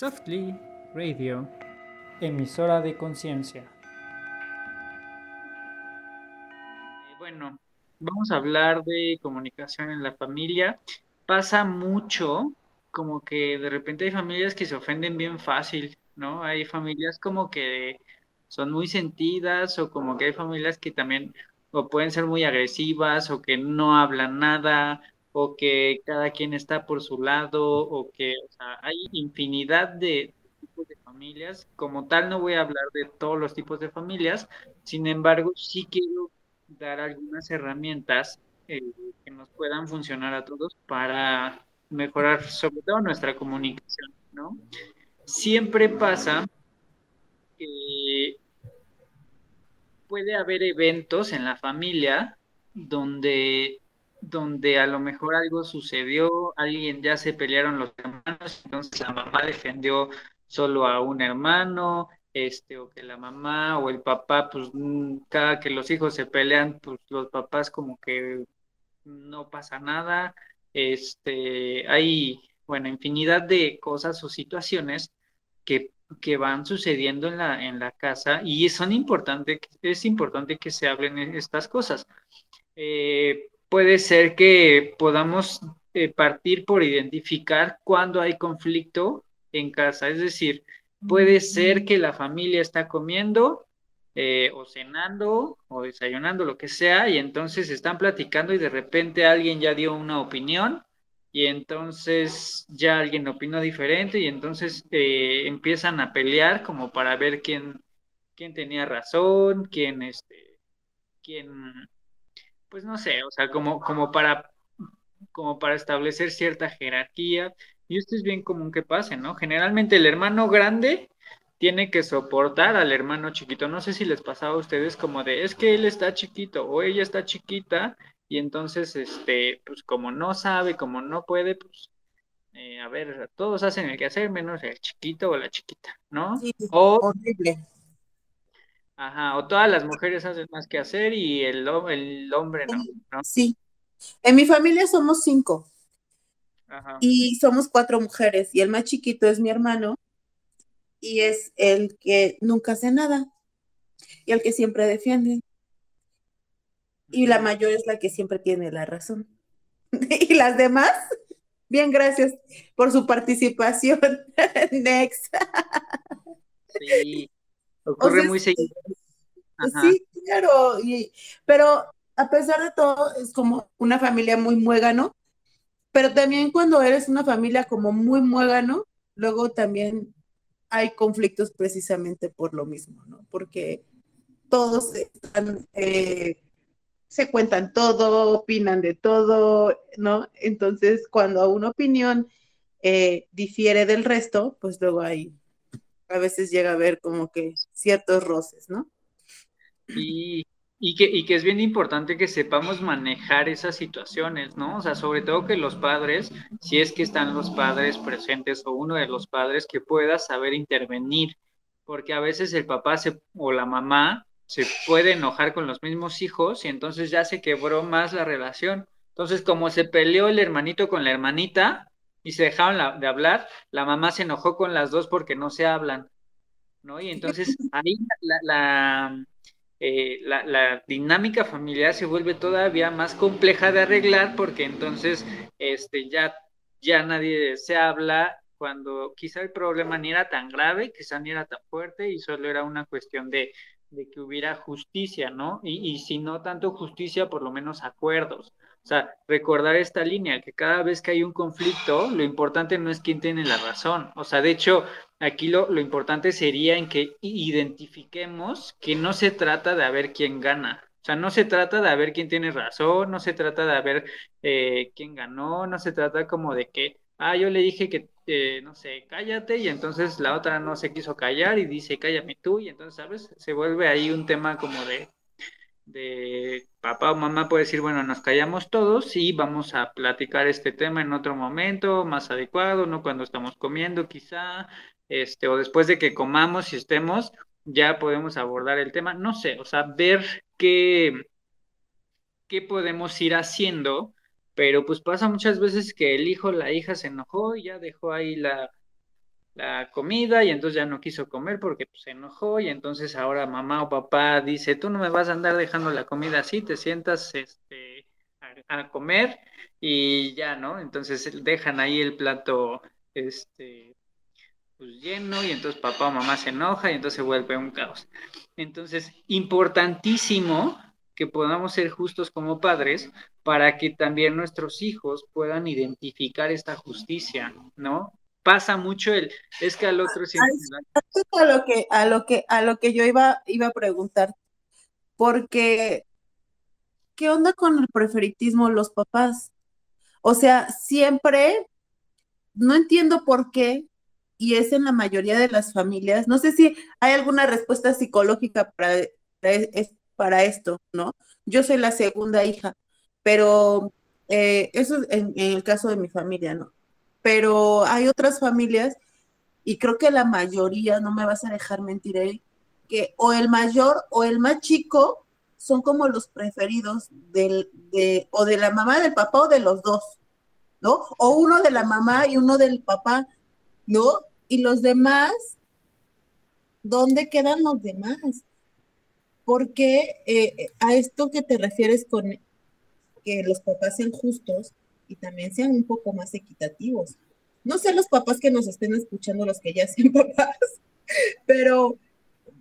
Softly Radio, emisora de conciencia. Eh, Bueno, vamos a hablar de comunicación en la familia. Pasa mucho, como que de repente hay familias que se ofenden bien fácil, ¿no? Hay familias como que son muy sentidas o como que hay familias que también o pueden ser muy agresivas o que no hablan nada o que cada quien está por su lado o que, hay infinidad de tipos de familias. Como tal, no voy a hablar de todos los tipos de familias, sin embargo, sí quiero dar algunas herramientas eh, que nos puedan funcionar a todos para mejorar sobre todo nuestra comunicación, ¿no? Siempre pasa que puede haber eventos en la familia donde, donde a lo mejor algo sucedió, alguien ya se pelearon los hermanos, entonces la mamá defendió solo a un hermano, este, o que la mamá o el papá, pues mm, cada que los hijos se pelean, pues los papás como que no pasa nada, este, hay, bueno, infinidad de cosas o situaciones que, que van sucediendo en la, en la casa y son importante, es importante que se hablen estas cosas. Eh, puede ser que podamos eh, partir por identificar cuando hay conflicto en casa, es decir, puede ser que la familia está comiendo eh, o cenando o desayunando, lo que sea, y entonces están platicando y de repente alguien ya dio una opinión y entonces ya alguien opinó diferente y entonces eh, empiezan a pelear como para ver quién, quién tenía razón, quién, este, quién, pues no sé, o sea, como, como para, como para establecer cierta jerarquía. Y esto es bien común que pase, ¿no? Generalmente el hermano grande tiene que soportar al hermano chiquito. No sé si les pasaba a ustedes como de, es que él está chiquito o ella está chiquita y entonces, este, pues como no sabe, como no puede, pues, eh, a ver, todos hacen el que hacer menos el chiquito o la chiquita, ¿no? Sí, O, horrible. Ajá, o todas las mujeres hacen más que hacer y el, el hombre no, ¿no? Sí. En mi familia somos cinco Ajá. y somos cuatro mujeres y el más chiquito es mi hermano y es el que nunca hace nada y el que siempre defiende y la mayor es la que siempre tiene la razón. Y las demás, bien, gracias por su participación. Next. Sí, O ocurre sea, muy seguido. Ajá. sí, claro, y, pero a pesar de todo es como una familia muy muégano, pero también cuando eres una familia como muy muégano, luego también hay conflictos precisamente por lo mismo, ¿no? Porque todos están, eh, se cuentan todo, opinan de todo, ¿no? Entonces, cuando una opinión eh, difiere del resto, pues luego hay, a veces llega a haber como que ciertos roces, ¿no? Y, y que, y que es bien importante que sepamos manejar esas situaciones, ¿no? O sea, sobre todo que los padres, si es que están los padres presentes o uno de los padres, que pueda saber intervenir, porque a veces el papá se, o la mamá se puede enojar con los mismos hijos y entonces ya se quebró más la relación. Entonces, como se peleó el hermanito con la hermanita y se dejaron la- de hablar, la mamá se enojó con las dos porque no se hablan. ¿no? Y entonces ahí la, la, eh, la, la dinámica familiar se vuelve todavía más compleja de arreglar porque entonces este, ya, ya nadie se habla cuando quizá el problema ni era tan grave, quizá ni era tan fuerte y solo era una cuestión de, de que hubiera justicia, ¿no? Y, y si no tanto justicia, por lo menos acuerdos. Sea, recordar esta línea, que cada vez que hay un conflicto, lo importante no es quién tiene la razón. O sea, de hecho, Aquí lo, lo importante sería en que identifiquemos que no se trata de a ver quién gana. O sea, no se trata de a ver quién tiene razón, no se trata de a ver eh, quién ganó, no se trata como de que, ah, yo le dije que, eh, no sé, cállate y entonces la otra no se quiso callar y dice, cállame tú y entonces, ¿sabes? Se vuelve ahí un tema como de, de papá o mamá puede decir, bueno, nos callamos todos y vamos a platicar este tema en otro momento más adecuado, no cuando estamos comiendo quizá, este, o después de que comamos y estemos, ya podemos abordar el tema, no sé, o sea, ver qué, qué podemos ir haciendo, pero pues pasa muchas veces que el hijo la hija se enojó y ya dejó ahí la, la comida y entonces ya no quiso comer porque pues, se enojó y entonces ahora mamá o papá dice, tú no me vas a andar dejando la comida así, te sientas este, a, comer y ya, ¿no? Entonces dejan ahí el plato este, pues, lleno y entonces papá o mamá se enoja y entonces se vuelve un caos. Entonces, importantísimo que podamos ser justos como padres para que también nuestros hijos puedan identificar esta justicia, ¿no? Pasa mucho el, es que al otro siempre... A lo que, a lo que, a lo que yo iba, iba a preguntar, porque, ¿qué onda con el preferitismo los papás? O sea, siempre, no entiendo por qué, y es en la mayoría de las familias, no sé si hay alguna respuesta psicológica para, para esto, ¿no? Yo soy la segunda hija, pero eh, eso en, en el caso de mi familia, ¿no? Pero hay otras familias, y creo que la mayoría, no me vas a dejar mentir, ahí, que o el mayor o el más chico son como los preferidos del, de, o de la mamá, del papá o de los dos, ¿no? O uno de la mamá y uno del papá, ¿no? Y los demás, ¿dónde quedan los demás? Porque eh, a esto que te refieres con que los papás sean justos, y también sean un poco más equitativos. No sé los papás que nos estén escuchando, los que ya sean papás, pero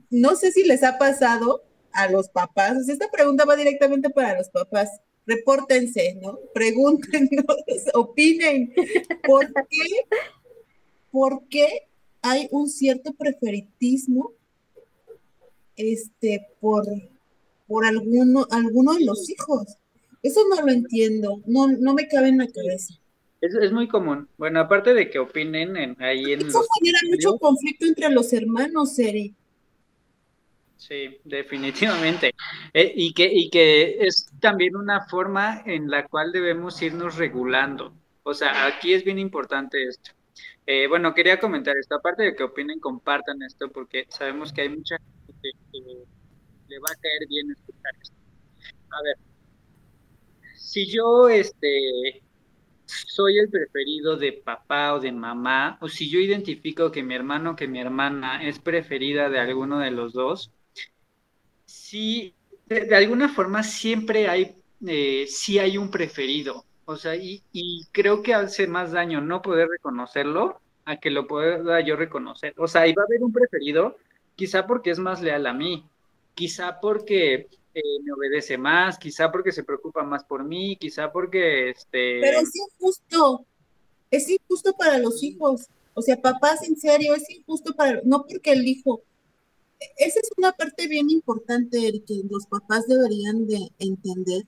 no sé si les ha pasado a los papás. esta pregunta va directamente para los papás. Repórtense, ¿no? Pregúntenos, opinen. ¿Por qué, ¿Por qué hay un cierto preferitismo este, por, por alguno, alguno de los hijos? Eso no lo entiendo, no, no me cabe en la cabeza. Es, es muy común. Bueno, aparte de que opinen en, ahí en... Eso genera mucho conflicto entre los hermanos, Eri. Sí, definitivamente. Eh, y, que, y que es también una forma en la cual debemos irnos regulando. O sea, aquí es bien importante esto. Eh, bueno, quería comentar esto, aparte de que opinen, compartan esto, porque sabemos que hay mucha gente que le va a caer bien escuchar esto. A ver, si yo este, soy el preferido de papá o de mamá, o si yo identifico que mi hermano o que mi hermana es preferida de alguno de los dos, sí, de, alguna forma siempre hay, eh, hay un preferido. O sea, y, creo que hace más daño no poder reconocerlo a que lo pueda yo reconocer. O sea, y a haber un preferido, quizá porque es más leal a mí, quizá porque me obedece más, quizá porque se preocupa más por mí, quizá porque este... Pero es injusto, es injusto para los hijos. O sea, papás, en serio, es injusto para, no porque el hijo, esa es una parte bien importante que los papás deberían de entender.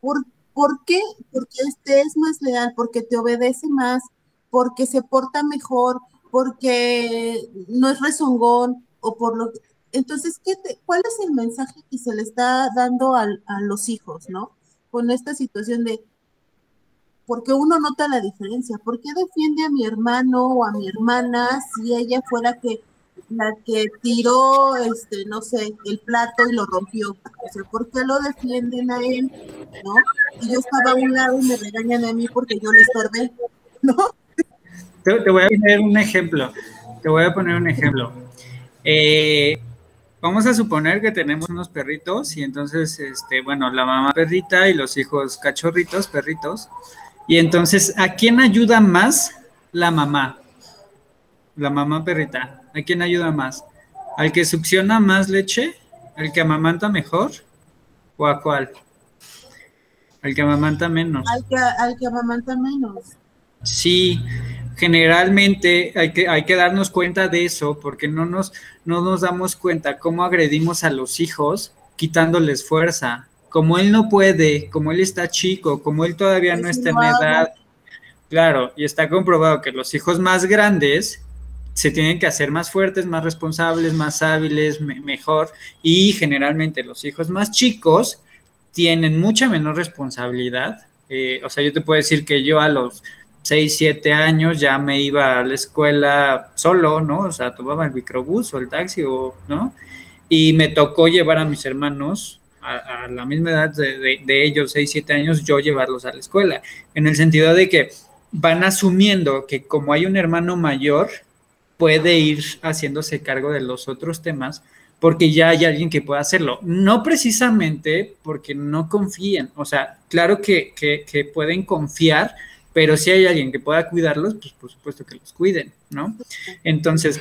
¿Por, ¿Por qué? Porque este es más leal, porque te obedece más, porque se porta mejor, porque no es rezongón, o por lo que entonces, ¿qué ¿cuál es el mensaje que se le está dando a los hijos, no? Con esta situación de, porque uno nota la diferencia, ¿por qué defiende a mi hermano o a mi hermana si ella fuera que la que tiró, este, no sé, el plato y lo rompió? O sea, ¿por qué lo defienden a él, no? Y yo estaba a un lado y me regañan a mí porque yo le estorbé, ¿no? Te, voy a poner un ejemplo, te voy a poner un ejemplo. Eh, Vamos a suponer que tenemos unos perritos y entonces, este, bueno, la mamá perrita y los hijos cachorritos, perritos. Y entonces, ¿a quién ayuda más la mamá? La mamá perrita. ¿A quién ayuda más? ¿Al que succiona más leche? ¿Al que amamanta mejor? ¿O a cuál? Al que amamanta menos. Al que, al que amamanta menos. Sí, generalmente hay que, hay que darnos cuenta de eso porque no nos, no nos damos cuenta cómo agredimos a los hijos quitándoles fuerza. Como él no puede, como él está chico, como él todavía no está en edad. Claro, y está comprobado que los hijos más grandes se tienen que hacer más fuertes, más responsables, más hábiles, mejor. Y generalmente los hijos más chicos tienen mucha menor responsabilidad. Eh, o sea, yo te puedo decir que yo a los 6, 7 años ya me iba a la escuela solo, ¿no? O sea, tomaba el microbús o el taxi, o, ¿no? Y me tocó llevar a mis hermanos a, la misma edad de, ellos, 6, 7 años, yo llevarlos a la escuela, en el sentido de que van asumiendo que como hay un hermano mayor, puede ir haciéndose cargo de los otros temas porque ya hay alguien que pueda hacerlo. No precisamente porque no confíen, o sea, claro que, que, pueden confiar, pero si hay alguien que pueda cuidarlos, pues por supuesto que los cuiden, ¿no? Entonces,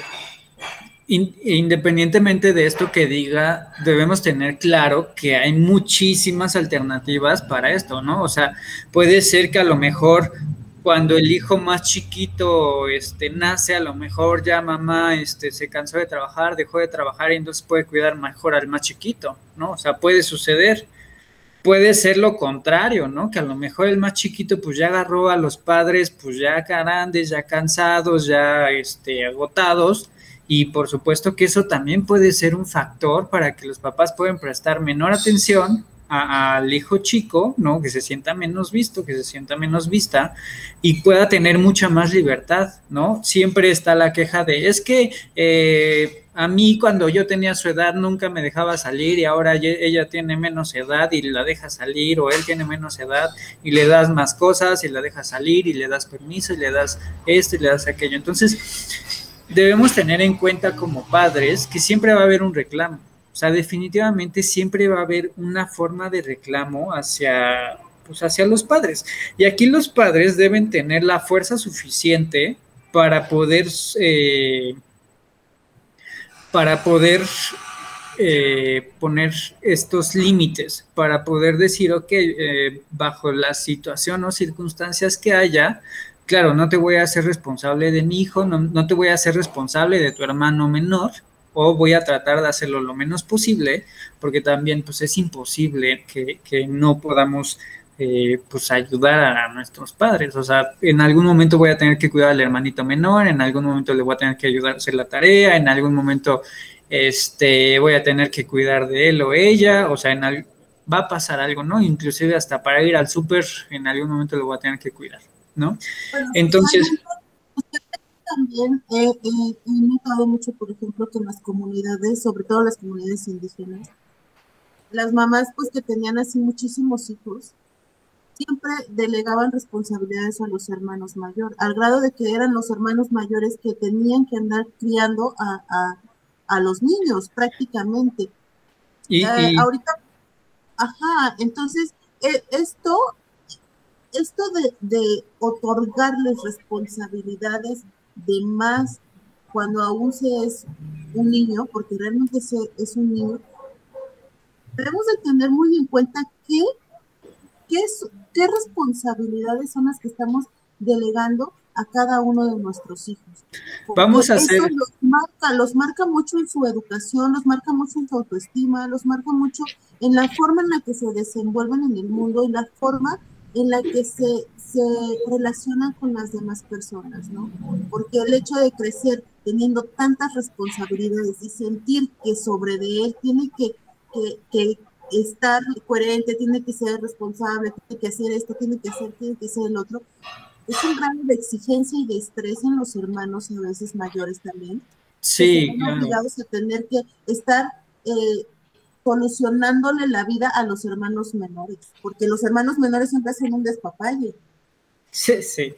independientemente de esto que diga, debemos tener claro que hay muchísimas alternativas para esto, ¿no? O sea, puede ser que a lo mejor cuando el hijo más chiquito este, nace, a lo mejor ya mamá este, se cansó de trabajar, dejó de trabajar y entonces puede cuidar mejor al más chiquito, ¿no? O sea, puede suceder. Puede ser lo contrario, ¿no? Que a lo mejor el más chiquito pues ya agarró a los padres pues ya grandes, ya cansados, ya este, agotados y por supuesto que eso también puede ser un factor para que los papás puedan prestar menor atención al hijo chico, ¿no? Que se sienta menos visto, que se sienta menos vista y pueda tener mucha más libertad, ¿no? Siempre está la queja de, es que eh, a mí cuando yo tenía su edad nunca me dejaba salir y ahora ella tiene menos edad y la deja salir o él tiene menos edad y le das más cosas y la deja salir y le das permiso y le das esto y le das aquello. Entonces, debemos tener en cuenta como padres que siempre va a haber un reclamo o sea, definitivamente siempre va a haber una forma de reclamo hacia, pues hacia los padres. Y aquí los padres deben tener la fuerza suficiente para poder, eh, para poder eh, poner estos límites, para poder decir, ok, eh, bajo la situación o circunstancias que haya, claro, no te voy a hacer responsable de mi hijo, no, no te voy a hacer responsable de tu hermano menor, o voy a tratar de hacerlo lo menos posible, porque también pues es imposible que, no podamos eh, pues ayudar a nuestros padres. O sea, en algún momento voy a tener que cuidar al hermanito menor, en algún momento le voy a tener que ayudar a hacer la tarea, en algún momento este, voy a tener que cuidar de él o ella, o sea, en va a pasar algo, ¿no? Inclusive hasta para ir al súper, en algún momento lo voy a tener que cuidar, ¿no? Entonces también he, notado mucho, por ejemplo, que en las comunidades, sobre todo las comunidades indígenas, las mamás pues que tenían así muchísimos hijos, siempre delegaban responsabilidades a los hermanos mayores, al grado de que eran los hermanos mayores que tenían que andar criando a, los niños prácticamente. Y, eh, ahorita, ajá, entonces e, esto, esto de, de otorgarles responsabilidades de más cuando aún se es un niño, porque realmente se es un niño, debemos de tener muy en cuenta qué, qué, qué responsabilidades son las que estamos delegando a cada uno de nuestros hijos. Vamos a hacer... Los marca, los marca mucho en su educación, los marca mucho en su autoestima, los marca mucho en la forma en la que se desenvuelven en el mundo, en la forma en la que se, se relacionan con las demás personas, ¿no? Porque el hecho de crecer teniendo tantas responsabilidades y sentir que sobre de él tiene que, que, estar coherente, tiene que ser responsable, tiene que hacer esto, tiene que hacer, tiene que ser el otro, es un grado de exigencia y de estrés en los hermanos a veces mayores también. Sí. están obligados a tener que estar eh, solucionándole la vida a los hermanos menores, porque los hermanos menores siempre hacen un despapalle. Sí, sí,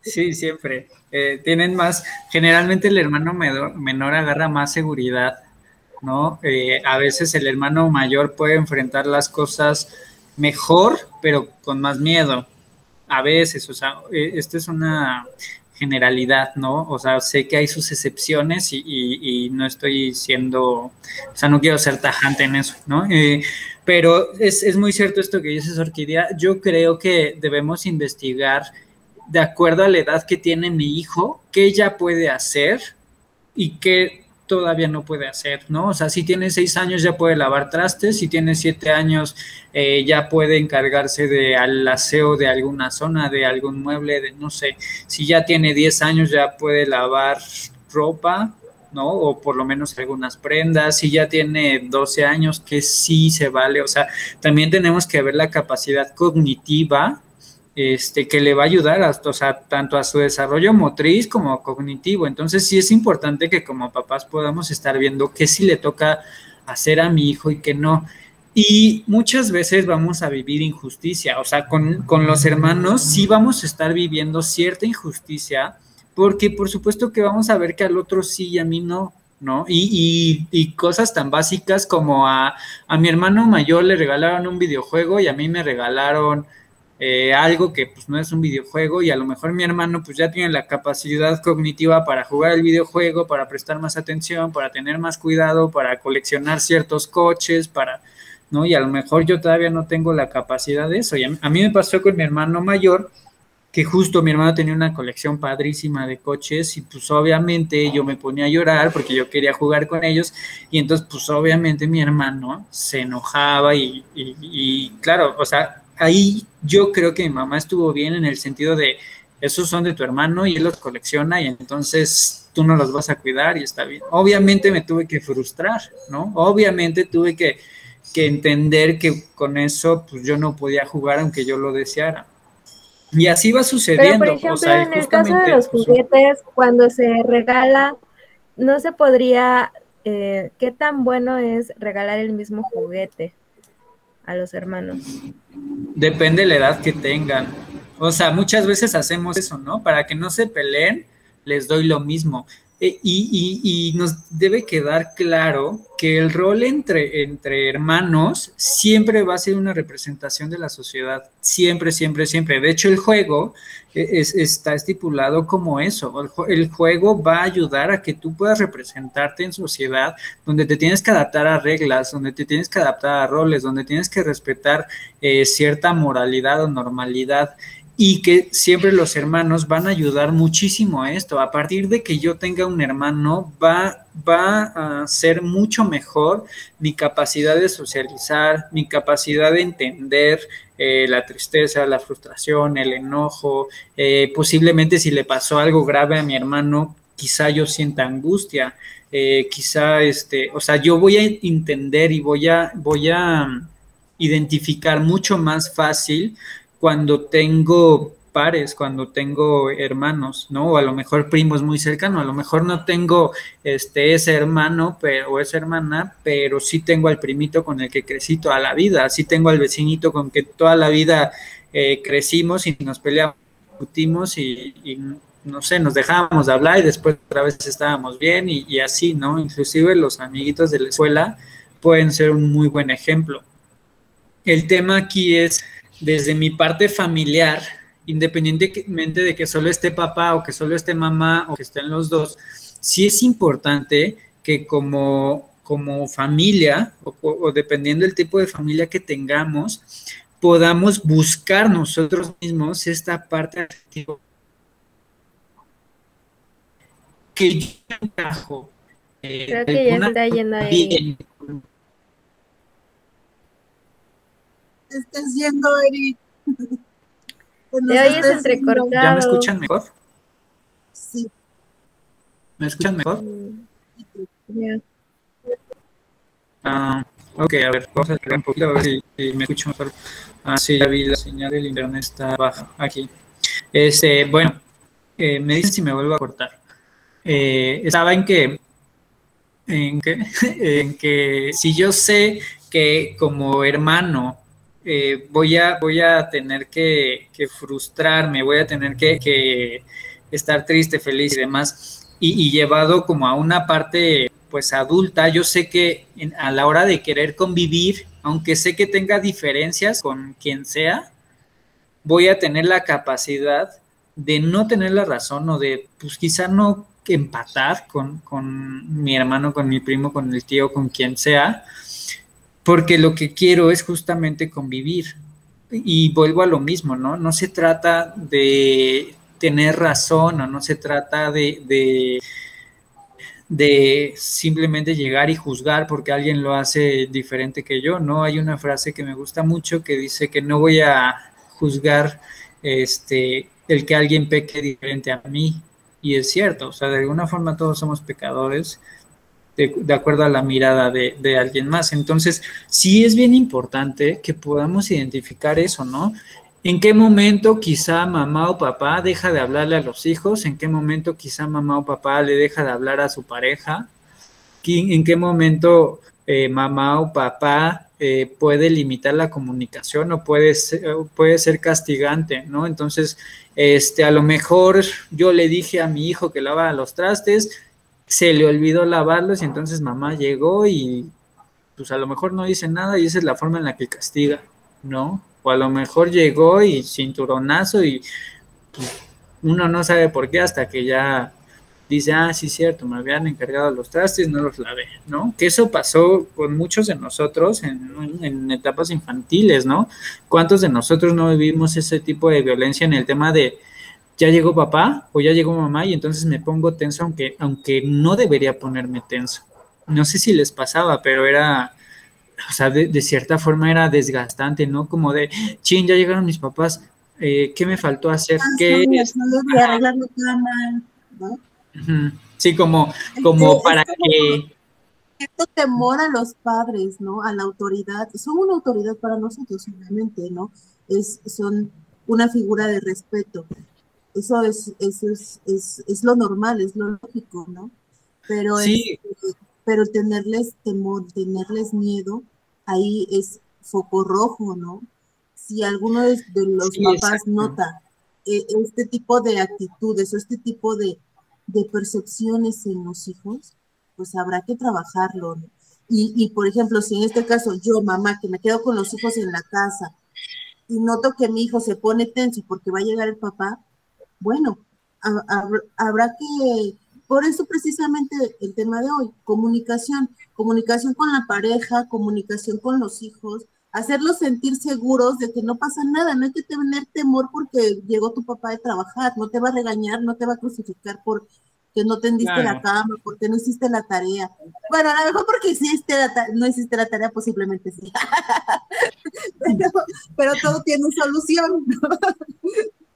sí, siempre. Eh, tienen más, generalmente el hermano menor, agarra más seguridad, ¿no? Eh, a veces el hermano mayor puede enfrentar las cosas mejor, pero con más miedo. A veces, o sea, eh, esto es una generalidad, ¿no? O sea, sé que hay sus excepciones y, no estoy siendo, o sea, no quiero ser tajante en eso, ¿no? Eh, pero es, es, muy cierto esto que dices, Orquídea. Yo creo que debemos investigar de acuerdo a la edad que tiene mi hijo, qué ella puede hacer y qué todavía no puede hacer, ¿no? O sea, si tiene seis años ya puede lavar trastes, si tiene siete años eh, ya puede encargarse de al aseo de alguna zona, de algún mueble, de no sé, si ya tiene diez años ya puede lavar ropa, ¿no? O por lo menos algunas prendas, si ya tiene 12 años, que sí se vale, o sea, también tenemos que ver la capacidad cognitiva este, que le va a ayudar a, o sea, tanto a su desarrollo motriz como cognitivo. Entonces sí es importante que como papás podamos estar viendo qué sí le toca hacer a mi hijo y qué no. Y muchas veces vamos a vivir injusticia, o sea, con, con los hermanos sí vamos a estar viviendo cierta injusticia porque por supuesto que vamos a ver que al otro sí y a mí no, ¿no? Y, y, cosas tan básicas como a, a, mi hermano mayor le regalaron un videojuego y a mí me regalaron eh, algo que pues no es un videojuego y a lo mejor mi hermano pues ya tiene la capacidad cognitiva para jugar el videojuego, para prestar más atención, para tener más cuidado, para coleccionar ciertos coches, para, ¿no? Y a lo mejor yo todavía no tengo la capacidad de eso. Y a, mí me pasó con mi hermano mayor, que justo mi hermano tenía una colección padrísima de coches y pues obviamente yo me ponía a llorar porque yo quería jugar con ellos y entonces pues obviamente mi hermano se enojaba y, y claro, o sea, ahí yo creo que mi mamá estuvo bien en el sentido de, esos son de tu hermano y él los colecciona y entonces tú no los vas a cuidar y está bien. Obviamente me tuve que frustrar, ¿no? Obviamente tuve que, entender que con eso pues yo no podía jugar aunque yo lo deseara. Y así va sucediendo. Pero, por ejemplo, en el caso de los pues, juguetes, cuando se regala, no se podría, eh, ¿qué tan bueno es regalar el mismo juguete? A los hermanos? Depende de la edad que tengan. O sea, muchas veces hacemos eso, ¿no? Para que no se peleen, les doy lo mismo. E, y, nos debe quedar claro que el rol entre, entre hermanos siempre va a ser una representación de la sociedad, siempre, siempre, siempre. De hecho, el juego e, está estipulado como eso. El, juego va a ayudar a que tú puedas representarte en sociedad donde te tienes que adaptar a reglas, donde te tienes que adaptar a roles, donde tienes que respetar eh, cierta moralidad o normalidad y que siempre los hermanos van a ayudar muchísimo a esto. A partir de que yo tenga un hermano, va, va a ser mucho mejor mi capacidad de socializar, mi capacidad de entender eh, la tristeza, la frustración, el enojo. Eh, posiblemente si le pasó algo grave a mi hermano, quizá yo sienta angustia. Eh, quizá este, o sea, yo voy a entender y voy a, voy a identificar mucho más fácil cuando tengo pares, cuando tengo hermanos, ¿no? O a lo mejor primos muy cercanos, a lo mejor no tengo este, ese hermano pero, o esa hermana, pero sí tengo al primito con el que crecí toda la vida, sí tengo al vecinito con que toda la vida eh, crecimos y nos peleamos, discutimos y, no sé, nos dejábamos de hablar y después otra vez estábamos bien y, y así, ¿no? Inclusive los amiguitos de la escuela pueden ser un muy buen ejemplo. El tema aquí es desde mi parte familiar, independientemente de que solo esté papá o que solo esté mamá o que estén los dos, sí es importante que como, como familia o, dependiendo del tipo de familia que tengamos, podamos buscar nosotros mismos esta parte que yo encajo. Eh, Creo que ya está yendo ahí estás yendo, Eric. Te oyes entrecortado. ¿Ya me escuchan mejor? Sí. ¿Me escuchan mejor? Ah, ok, a ver, vamos a esperar un poquito a ver si, me escucho mejor. Ah, sí, ya vi, la señal del internet está baja aquí. Este, bueno, eh, me dicen si me vuelvo a cortar. Eh, estaba en que, en que, en que si yo sé que como hermano eh, voy, a, voy a tener que, frustrarme, voy a tener que, estar triste, feliz y demás. Y, llevado como a una parte pues adulta, yo sé que a la hora de querer convivir, aunque sé que tenga diferencias con quien sea, voy a tener la capacidad de no tener la razón o de pues quizá no empatar con, con mi hermano, con mi primo, con el tío, con quien sea, porque lo que quiero es justamente convivir. Y vuelvo a lo mismo, ¿no? No se trata de tener razón o no se trata de, de, simplemente llegar y juzgar porque alguien lo hace diferente que yo, ¿no? Hay una frase que me gusta mucho que dice que no voy a juzgar este, el que alguien peque diferente a mí. Y es cierto, o sea, de alguna forma todos somos pecadores, de, acuerdo a la mirada de, alguien más. Entonces, sí es bien importante que podamos identificar eso, ¿no? ¿En qué momento quizá mamá o papá deja de hablarle a los hijos? ¿En qué momento quizá mamá o papá le deja de hablar a su pareja? ¿En qué momento eh, mamá o papá eh, puede limitar la comunicación o puede ser, puede ser castigante, ¿no? Entonces, este, a lo mejor yo le dije a mi hijo que lava los trastes, se le olvidó lavarlos y entonces mamá llegó y pues a lo mejor no dice nada y esa es la forma en la que castiga, ¿no? O a lo mejor llegó y cinturonazo y pues, uno no sabe por qué hasta que ya dice, ah, sí, cierto, me habían encargado los trastes, no los lavé, ¿no? Que eso pasó con muchos de nosotros en, en, etapas infantiles, ¿no? ¿Cuántos de nosotros no vivimos ese tipo de violencia en el tema de, ya llegó papá o ya llegó mamá y entonces me pongo tenso aunque, aunque no debería ponerme tenso? No sé si les pasaba, pero era, o sea, de, cierta forma era desgastante, ¿no? Como de, chin, ya llegaron mis papás, eh, ¿qué me faltó hacer? ¿Qué? ¿no? Sí, como, como para que... Cierto temor a los padres, ¿no? A la autoridad. Son una autoridad para nosotros, obviamente, ¿no? Es, son una figura de respeto. Eso es, eso es, es, lo normal, es lo lógico, ¿no? Pero, sí. pero tenerles temor, tenerles miedo, ahí es foco rojo, ¿no? Si alguno de, los papás nota eh, este tipo de actitudes o este tipo de, de percepciones en los hijos, pues habrá que trabajarlo. Y, y, por ejemplo, si en este caso yo, mamá, que me quedo con los hijos en la casa y noto que mi hijo se pone tenso porque va a llegar el papá, bueno, habrá que, por eso precisamente el tema de hoy, comunicación, comunicación con la pareja, comunicación con los hijos, hacerlos sentir seguros de que no pasa nada, no hay que tener temor porque llegó tu papá de trabajar, no te va a regañar, no te va a crucificar por que no tendiste la cama, porque no hiciste la tarea. Bueno, a lo mejor porque hiciste no hiciste la tarea, posiblemente sí. pero, todo tiene solución.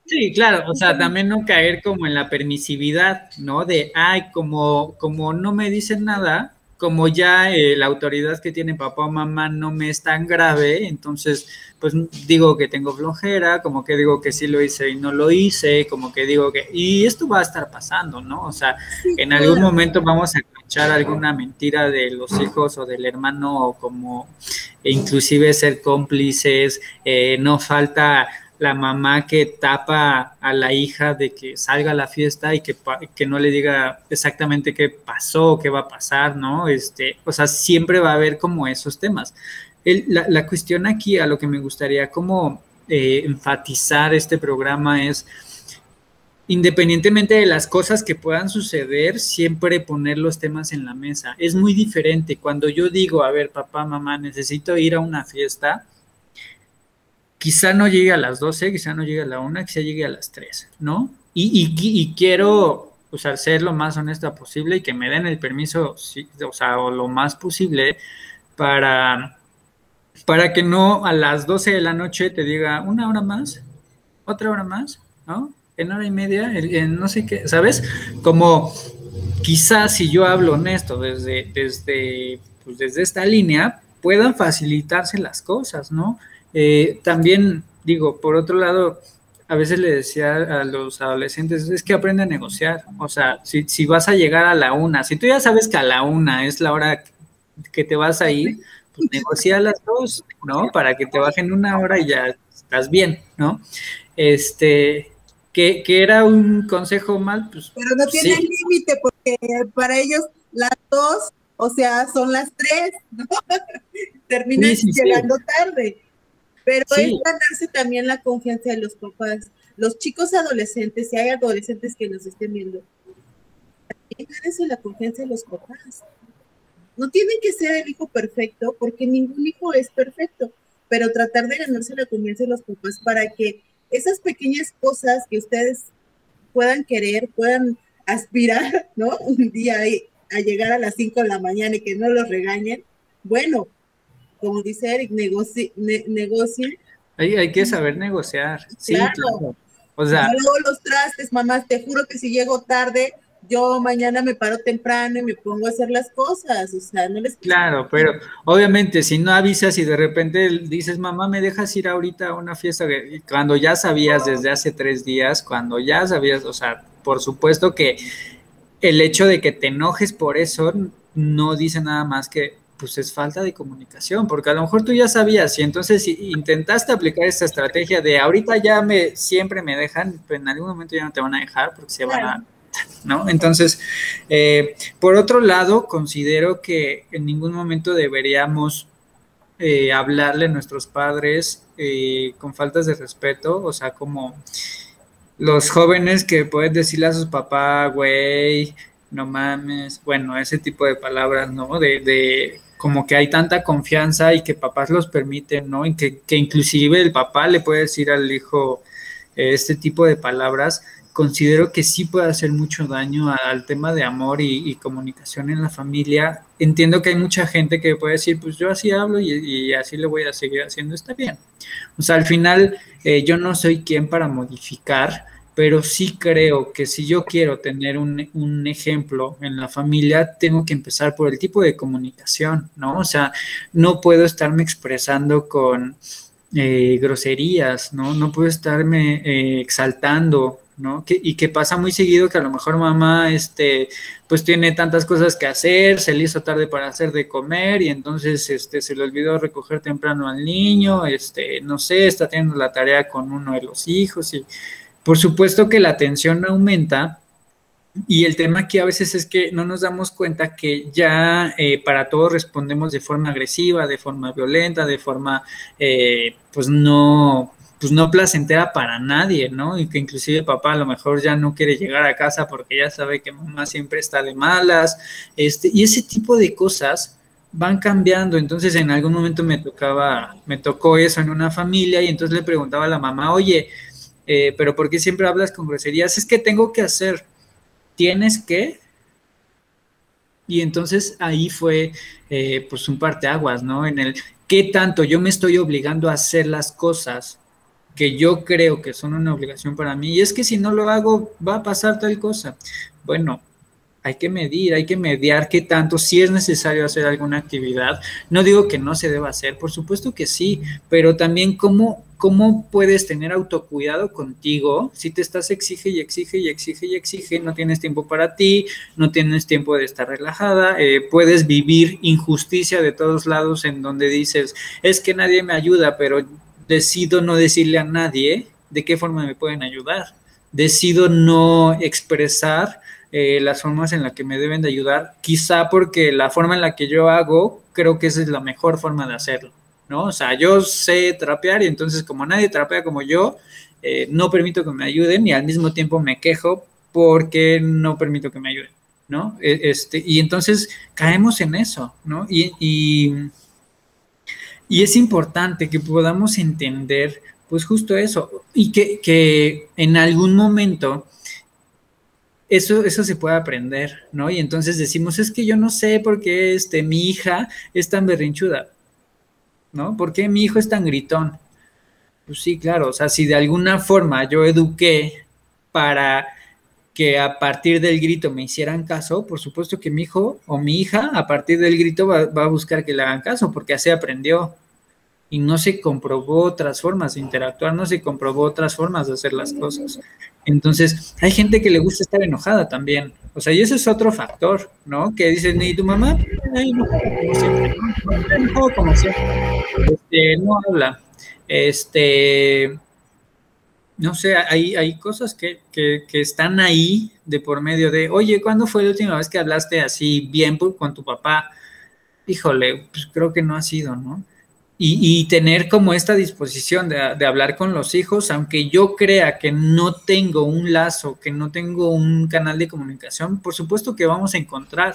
Sí, claro, o sea, también no caer como en la permisividad, ¿no? De, ay, como, como no me dicen nada, como ya eh, la autoridad que tiene papá o mamá no me es tan grave, entonces pues digo que tengo flojera, como que digo que sí lo hice y no lo hice, como que digo que, y esto va a estar pasando, ¿no? O sea, en algún momento vamos a escuchar alguna mentira de los hijos o del hermano, o como e inclusive ser cómplices, eh, no falta la mamá que tapa a la hija de que salga a la fiesta y que, que no le diga exactamente qué pasó, qué va a pasar, ¿no? Este, o sea, siempre va a haber como esos temas. la, la, cuestión aquí a lo que me gustaría como eh, enfatizar este programa es, independientemente de las cosas que puedan suceder, siempre poner los temas en la mesa. Es muy diferente cuando yo digo, a ver, papá, mamá, necesito ir a una fiesta quizá no llegue a las 12, quizá no llegue a la 1, quizá llegue a las 3, ¿no? Y, quiero pues, ser lo más honesta posible y que me den el permiso, o sea, o lo más posible para, para que no a las 12 de la noche te diga una hora más, otra hora más, ¿no? En hora y media, en no sé qué, ¿sabes? Como quizás si yo hablo honesto desde, desde, pues, desde esta línea, puedan facilitarse las cosas, ¿no? Eh, también digo, por otro lado, a veces le decía a los adolescentes, es que aprende a negociar. O sea, si, vas a llegar a la una, si tú ya sabes que a la una es la hora que te vas a ir, pues negocia a las dos, ¿no? Para que te bajen una hora y ya estás bien, ¿no? Este, que, era un consejo mal, pues. Pero no tiene límite, porque para ellos las dos, o sea, son las tres, ¿no? Terminan llegando tarde. Pero es ganarse también la confianza de los papás. Los chicos adolescentes, si hay adolescentes que nos estén viendo, ganarse la confianza de los papás. No tienen que ser el hijo perfecto, porque ningún hijo es perfecto, pero tratar de ganarse la confianza de los papás para que esas pequeñas cosas que ustedes puedan querer, puedan aspirar, ¿no? Un día a llegar a las 5 de la mañana y que no los regañen. Bueno, como dice Eric, negocie, negocien. Hay, que saber negociar. Sí, claro. O sea, luego los trastes, mamás, te juro que si llego tarde, yo mañana me paro temprano y me pongo a hacer las cosas, o sea, no les... Claro, pero obviamente si no avisas y de repente dices, mamá, ¿me dejas ir ahorita a una fiesta? Cuando ya sabías desde hace tres días, cuando ya sabías, o sea, por supuesto que el hecho de que te enojes por eso no dice nada más que pues es falta de comunicación, porque a lo mejor tú ya sabías y entonces intentaste aplicar esta estrategia de ahorita ya me siempre me dejan, pero en algún momento ya no te van a dejar porque se van a ¿no? Entonces, eh, por otro lado, considero que en ningún momento deberíamos eh, hablarle a nuestros padres eh, con faltas de respeto, o sea, como los jóvenes que pueden decirle a sus papás, güey, no mames, bueno, ese tipo de palabras, ¿no? De, de, como que hay tanta confianza y que papás los permiten, ¿no? Y que, que inclusive el papá le puede decir al hijo este tipo de palabras considero que sí puede hacer mucho daño al tema de amor y, comunicación en la familia. Entiendo que hay mucha gente que puede decir, pues yo así hablo y, así lo voy a seguir haciendo, está bien. O sea, al final eh, yo no soy quien para modificar, pero sí creo que si yo quiero tener un, ejemplo en la familia, tengo que empezar por el tipo de comunicación, ¿no? O sea, no puedo estarme expresando con... Eh, groserías, ¿no? No puedo estarme eh, exaltando ¿no? y que pasa muy seguido que a lo mejor mamá, este, pues tiene tantas cosas que hacer, se le hizo tarde para hacer de comer y entonces, este, se le olvidó recoger temprano al niño, este, no sé, está teniendo la tarea con uno de los hijos y por supuesto que la tensión aumenta y el tema aquí a veces es que no nos damos cuenta que ya eh, para todo respondemos de forma agresiva, de forma violenta, de forma, eh, pues no, pues no placentera para nadie, ¿no? Y que inclusive papá a lo mejor ya no quiere llegar a casa porque ya sabe que mamá siempre está de malas, este, y ese tipo de cosas van cambiando. Entonces en algún momento me tocaba, me tocó eso en una familia y entonces le preguntaba a la mamá, oye, eh, pero ¿por qué siempre hablas con groserías? Es que tengo que hacer, tienes que. Y entonces ahí fue eh, pues un parteaguas, ¿no? En el qué tanto yo me estoy obligando a hacer las cosas que yo creo que son una obligación para mí, y es que si no lo hago va a pasar tal cosa. Bueno, hay que medir, hay que mediar qué tanto, si es necesario hacer alguna actividad. No digo que no se deba hacer, por supuesto que sí, pero también cómo, cómo puedes tener autocuidado contigo si te estás exige y exige y exige y exige, no tienes tiempo para ti, no tienes tiempo de estar relajada, eh, puedes vivir injusticia de todos lados en donde dices, es que nadie me ayuda, pero decido no decirle a nadie de qué forma me pueden ayudar. Decido no expresar eh, las formas en las que me deben de ayudar, quizá porque la forma en la que yo hago, creo que esa es la mejor forma de hacerlo, ¿no? O sea, yo sé trapear y entonces como nadie trapea como yo, eh, no permito que me ayuden y al mismo tiempo me quejo porque no permito que me ayuden, ¿no? E, este, y entonces caemos en eso, ¿no? y y es importante que podamos entender, pues justo eso, y que, en algún momento eso, eso se puede aprender, ¿no? Y entonces decimos, es que yo no sé por qué este, mi hija es tan berrinchuda, ¿no? ¿Por qué mi hijo es tan gritón? Pues sí, claro, o sea, si de alguna forma yo eduqué para que a partir del grito me hicieran caso, por supuesto que mi hijo o mi hija a partir del grito va, a buscar que le hagan caso, porque así aprendió. Y no se comprobó otras formas de interactuar, no se comprobó otras formas de hacer las cosas. Entonces, hay gente que le gusta estar enojada también. O sea, y ese es otro factor, ¿no? Que dicen, ¿y tu mamá? No, como siempre. Este, no habla. Este, no sé, hay, hay cosas que, están ahí de por medio de, oye, ¿cuándo fue la última vez que hablaste así bien con tu papá? Híjole, pues creo que no ha sido, ¿no? Y, tener como esta disposición de, de, hablar con los hijos, aunque yo crea que no tengo un lazo, que no tengo un canal de comunicación, por supuesto que vamos a encontrar,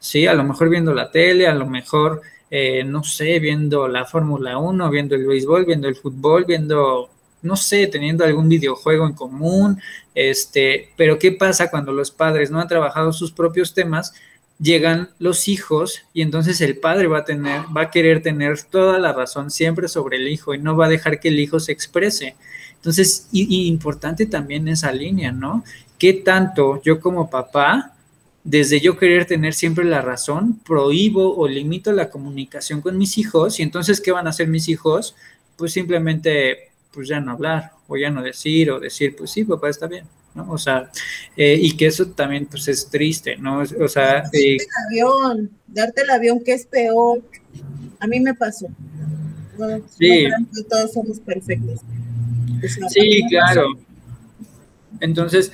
sí, a lo mejor viendo la tele, a lo mejor, eh, no sé, viendo la Fórmula 1, viendo el béisbol, viendo el fútbol, viendo no sé, teniendo algún videojuego en común, este, pero ¿qué pasa cuando los padres no han trabajado sus propios temas? Llegan los hijos y entonces el padre va a tener, va a querer tener toda la razón siempre sobre el hijo y no va a dejar que el hijo se exprese. Entonces, y, importante también esa línea, ¿no? ¿Qué tanto yo como papá desde yo querer tener siempre la razón, prohíbo o limito la comunicación con mis hijos y entonces, ¿qué van a hacer mis hijos? Pues simplemente pues ya no hablar, o ya no decir, o decir, pues sí, papá, está bien, ¿no? O sea, eh, y que eso también pues es triste, ¿no? O sea... Darte el avión, darte el avión que es peor. A mí me pasó. sí. todos somos perfectos. sí, claro. Entonces,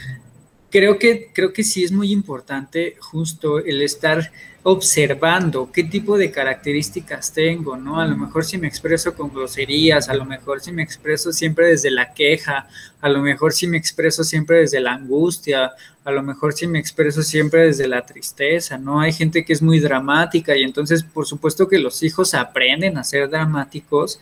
creo que, creo que sí es muy importante justo el estar observando qué tipo de características tengo, ¿no? A lo mejor si me expreso con groserías, a lo mejor si me expreso siempre desde la queja, a lo mejor si me expreso siempre desde la angustia, a lo mejor si me expreso siempre desde la tristeza, ¿no? Hay gente que es muy dramática y entonces por supuesto que los hijos aprenden a ser dramáticos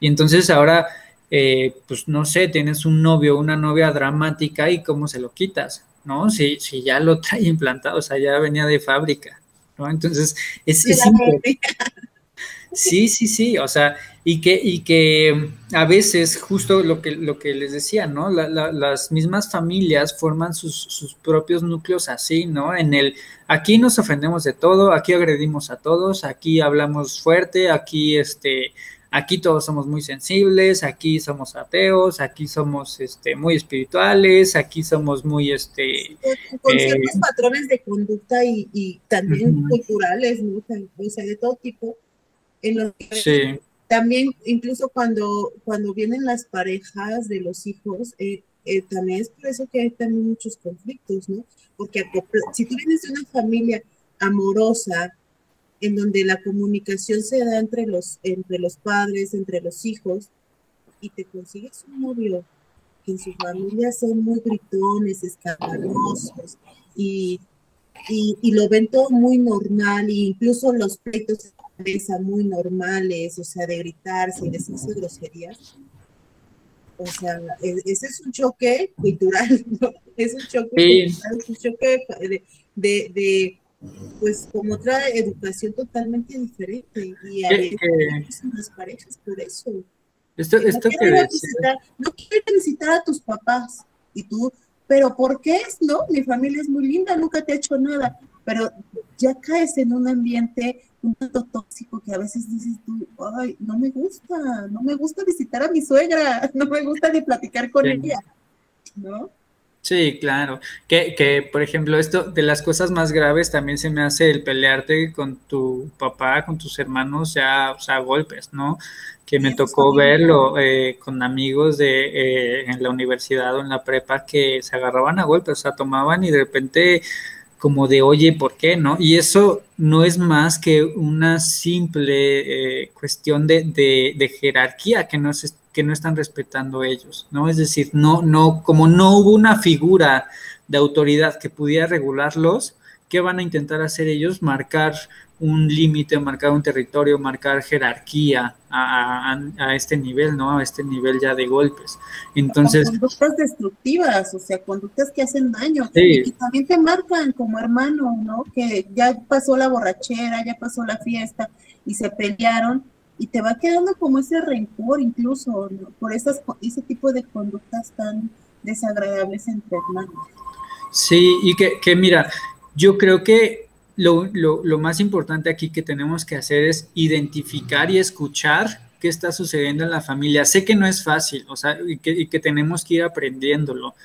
y entonces ahora, eh, pues no sé, tienes un novio o una novia dramática y cómo se lo quitas, ¿no? Si, si ya lo trae implantado, o sea, ya venía de fábrica. ¿No? Entonces, es, Sí, sí, sí, o sea, y que, y que a veces, justo lo que, lo que les decía, ¿no? las mismas familias forman sus, sus, propios núcleos así, ¿no? En el, aquí nos ofendemos de todo, aquí agredimos a todos, aquí hablamos fuerte, aquí, este, aquí todos somos muy sensibles, aquí somos ateos, aquí somos este, muy espirituales, aquí somos muy... Este, con, ciertos eh, patrones de conducta y, también culturales, ¿no? o sea, de todo tipo. En los sí. También, incluso cuando, cuando vienen las parejas de los hijos, eh, eh, también es por eso que hay también muchos conflictos, ¿no? Porque si tú vienes de una familia amorosa, en donde la comunicación se da entre los, entre los padres, entre los hijos, y te consigues un novio que en su familia son muy gritones, escandalosos, y, y, lo ven todo muy normal, e incluso los pleitos de muy normales, o sea, de gritarse y decirse groserías. O sea, e, ese es un choque cultural, ¿no? Es un choque, es un choque de, de pues como otra educación totalmente diferente y a veces las parejas por eso. Esto, esto no, quiero visitar, no quiero visitar a tus papás y tú, pero ¿por qué? No, mi familia es muy linda, nunca te ha hecho nada, pero ya caes en un ambiente un tanto tóxico que a veces dices tú, ay, no me gusta, no me gusta visitar a mi suegra, no me gusta ni platicar con ella, ¿no? Sí, claro. Que, que, por ejemplo, esto de las cosas más graves también se me hace el pelearte con tu papá, con tus hermanos, ya, o sea, golpes, ¿no? Que me tocó verlo eh, con amigos de eh, en la universidad o en la prepa que se agarraban a golpes, o sea, tomaban y de repente como de, oye, ¿por qué no? Y eso no es más que una simple eh, cuestión de, de, jerarquía que no se que no están respetando ellos, ¿no? Es decir, no, no, como no hubo una figura de autoridad que pudiera regularlos, ¿qué van a intentar hacer ellos? Marcar un límite, marcar un territorio, marcar jerarquía a, este nivel, ¿no? A este nivel ya de golpes. Entonces... conductas destructivas, o sea, conductas que hacen daño, y que también te marcan como hermano, ¿no? Que ya pasó la borrachera, ya pasó la fiesta y se pelearon y te va quedando como ese rencor incluso por esas, ese tipo de conductas tan desagradables entre hermanos. Sí, y que, que mira, yo creo que lo, lo, más importante aquí que tenemos que hacer es identificar y escuchar qué está sucediendo en la familia. Sé que no es fácil, o sea, y que, y que tenemos que ir aprendiéndolo.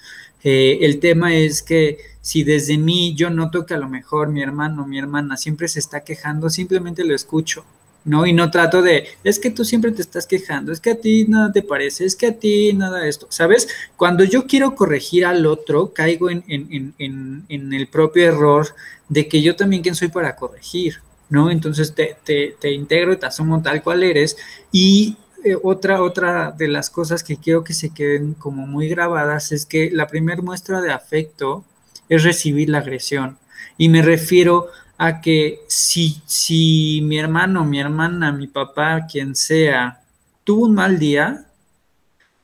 Eh, el tema es que si desde mí yo noto que a lo mejor mi hermano, mi hermana siempre se está quejando, simplemente lo escucho, ¿no? Y no trato de, es que tú siempre te estás quejando, es que a ti nada te parece, es que a ti nada de esto, ¿sabes? Cuando yo quiero corregir al otro, caigo en, en, en, en el propio error de que yo también quién soy para corregir, ¿no? Entonces te, te, te integro, te asumo tal cual eres y eh, otra, otra de las cosas que quiero que se queden como muy grabadas es que la primera muestra de afecto es recibir la agresión. Y me refiero a que si, si mi hermano, mi hermana, mi papá, quien sea, tuvo un mal día,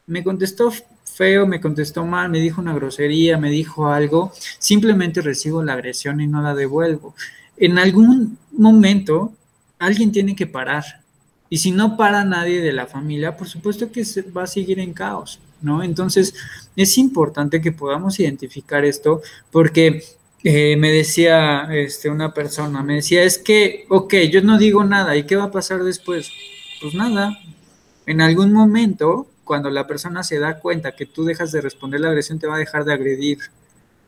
me contestó feo, me contestó mal, me dijo una grosería, me dijo algo, simplemente recibo la agresión y no la devuelvo. En algún momento alguien tiene que parar. Y si no para nadie de la familia, por supuesto que se va a seguir en caos, ¿no? Entonces, es importante que podamos identificar esto porque eh, me decía este, una persona, me decía, es que, ok, yo no digo nada, ¿y qué va a pasar después? Pues nada, en algún momento, cuando la persona se da cuenta que tú dejas de responder la agresión, te va a dejar de agredir.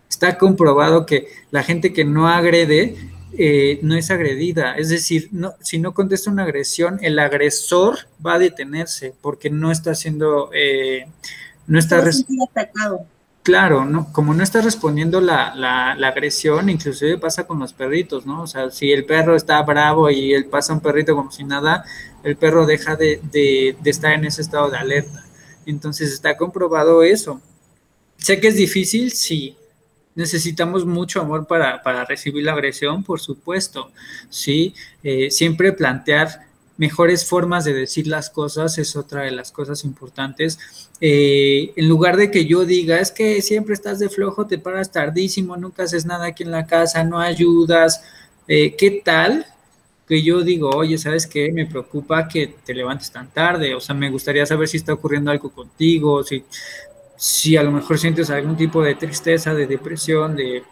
Está comprobado que la gente que no agrede eh, no es agredida. Es decir, no, si no contesta una agresión, el agresor va a detenerse porque no está siendo, eh, no está atacado. Claro, no, como no está respondiendo la, la, agresión, inclusive pasa con los perritos, ¿no? O sea, si el perro está bravo y él pasa un perrito como si nada, el perro deja de, de, de estar en ese estado de alerta. Entonces está comprobado eso. Sé que es difícil, sí, necesitamos mucho amor para, para, recibir la agresión, por supuesto, ¿sí? Eh, siempre plantear mejores formas de decir las cosas es otra de las cosas importantes. Eh, en lugar de que yo diga, es que siempre estás de flojo, te paras tardísimo, nunca haces nada aquí en la casa, no ayudas, eh, ¿qué tal? Que yo digo, oye, ¿sabes qué? Me preocupa que te levantes tan tarde, o sea, me gustaría saber si está ocurriendo algo contigo, si si a lo mejor sientes algún tipo de tristeza, de depresión, de,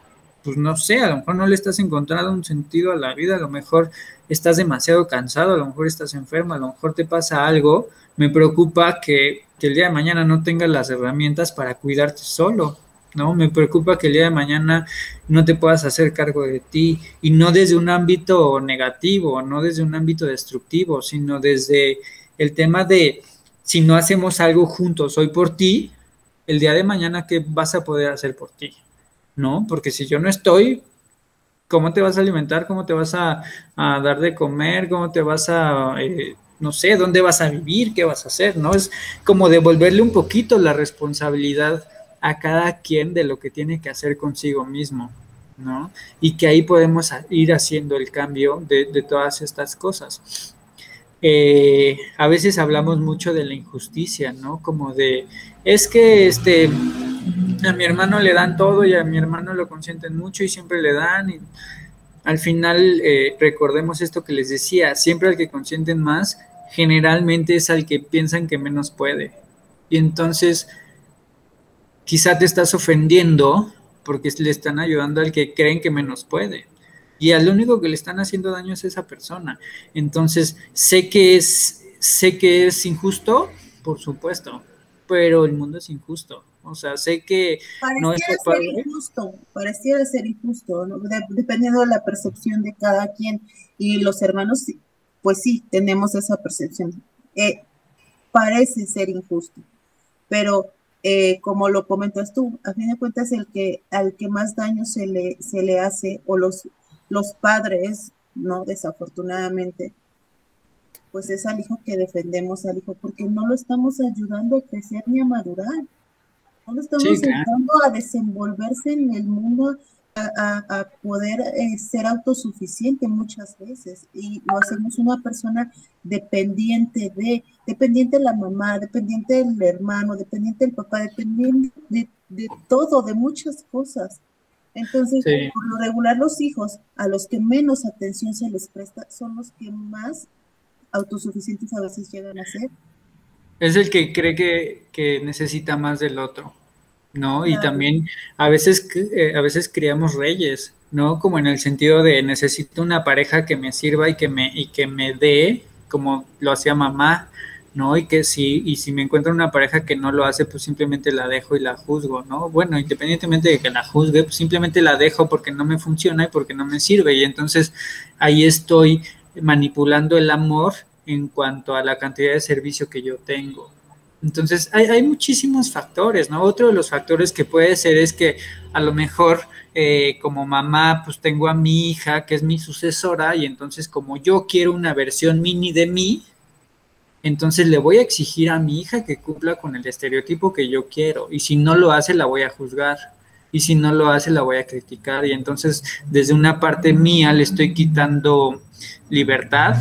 pues no sé, a lo mejor no le estás encontrando un sentido a la vida, a lo mejor estás demasiado cansado, a lo mejor estás enferma, a lo mejor te pasa algo, me preocupa que, que el día de mañana no tengas las herramientas para cuidarte solo, ¿no? Me preocupa que el día de mañana no te puedas hacer cargo de ti y no desde un ámbito negativo, no desde un ámbito destructivo, sino desde el tema de si no hacemos algo juntos hoy por ti, el día de mañana, ¿qué vas a poder hacer por ti? ¿No? Porque si yo no estoy, ¿cómo te vas a alimentar? ¿Cómo te vas a, dar de comer? ¿Cómo te vas a, eh, no sé, dónde vas a vivir? ¿Qué vas a hacer? ¿No? Es como devolverle un poquito la responsabilidad a cada quien de lo que tiene que hacer consigo mismo. ¿no? Y que ahí podemos ir haciendo el cambio de, todas estas cosas. Eh, a veces hablamos mucho de la injusticia, ¿no? Como de, es que este, a mi hermano le dan todo y a mi hermano lo consienten mucho y siempre le dan. Al final, eh, recordemos esto que les decía, siempre al que consienten más, generalmente es al que piensan que menos puede. Y entonces, quizá te estás ofendiendo porque le están ayudando al que creen que menos puede y al único que le están haciendo daño es esa persona. Entonces, sé que es, sé que es injusto, por supuesto, pero el mundo es injusto. O sea, sé que pareciera no es ser injusto, pareciera ser injusto, dependiendo de la percepción de cada quien. Y los hermanos, pues sí, tenemos esa percepción. Eh, parece ser injusto, pero eh, como lo comentas tú, a fin de cuentas el que al que más daño se le, se le hace o los los padres, ¿no? Desafortunadamente, pues es al hijo que defendemos al hijo, porque no lo estamos ayudando a crecer ni a madurar, estamos ayudando a desenvolverse en el mundo, a, poder eh, ser autosuficiente muchas veces, y lo hacemos una persona dependiente de, dependiente de la mamá, dependiente del hermano, dependiente del papá, dependiente de, de todo, de muchas cosas. Entonces, por lo regular, los hijos a los que menos atención se les presta son los que más autosuficientes a veces llegan a ser. Es el que cree que, necesita más del otro, ¿no? Y también a veces, eh, a veces criamos reyes, ¿no? Como en el sentido de necesito una pareja que me sirva y que me, y que me dé, como lo hacía mamá, ¿no? Y que si, y si me encuentro una pareja que no lo hace, pues simplemente la dejo y la juzgo, ¿no? Bueno, independientemente de que la juzgue, pues simplemente la dejo porque no me funciona y porque no me sirve. Y entonces ahí estoy manipulando el amor en cuanto a la cantidad de servicio que yo tengo. Entonces hay, muchísimos factores, ¿no? Otro de los factores que puede ser es que a lo mejor eh, como mamá, pues tengo a mi hija que es mi sucesora y entonces como yo quiero una versión mini de mí, entonces le voy a exigir a mi hija que cumpla con el estereotipo que yo quiero y si no lo hace la voy a juzgar y si no lo hace la voy a criticar y entonces desde una parte mía le estoy quitando libertad,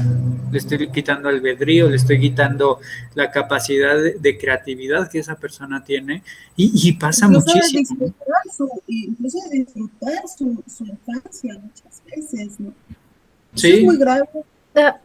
le estoy quitando albedrío, le estoy quitando la capacidad de, creatividad que esa persona tiene y, pasa muchísimo. incluso de disfrutar su, infancia muchas veces, ¿no? sí. es muy grave. Ah,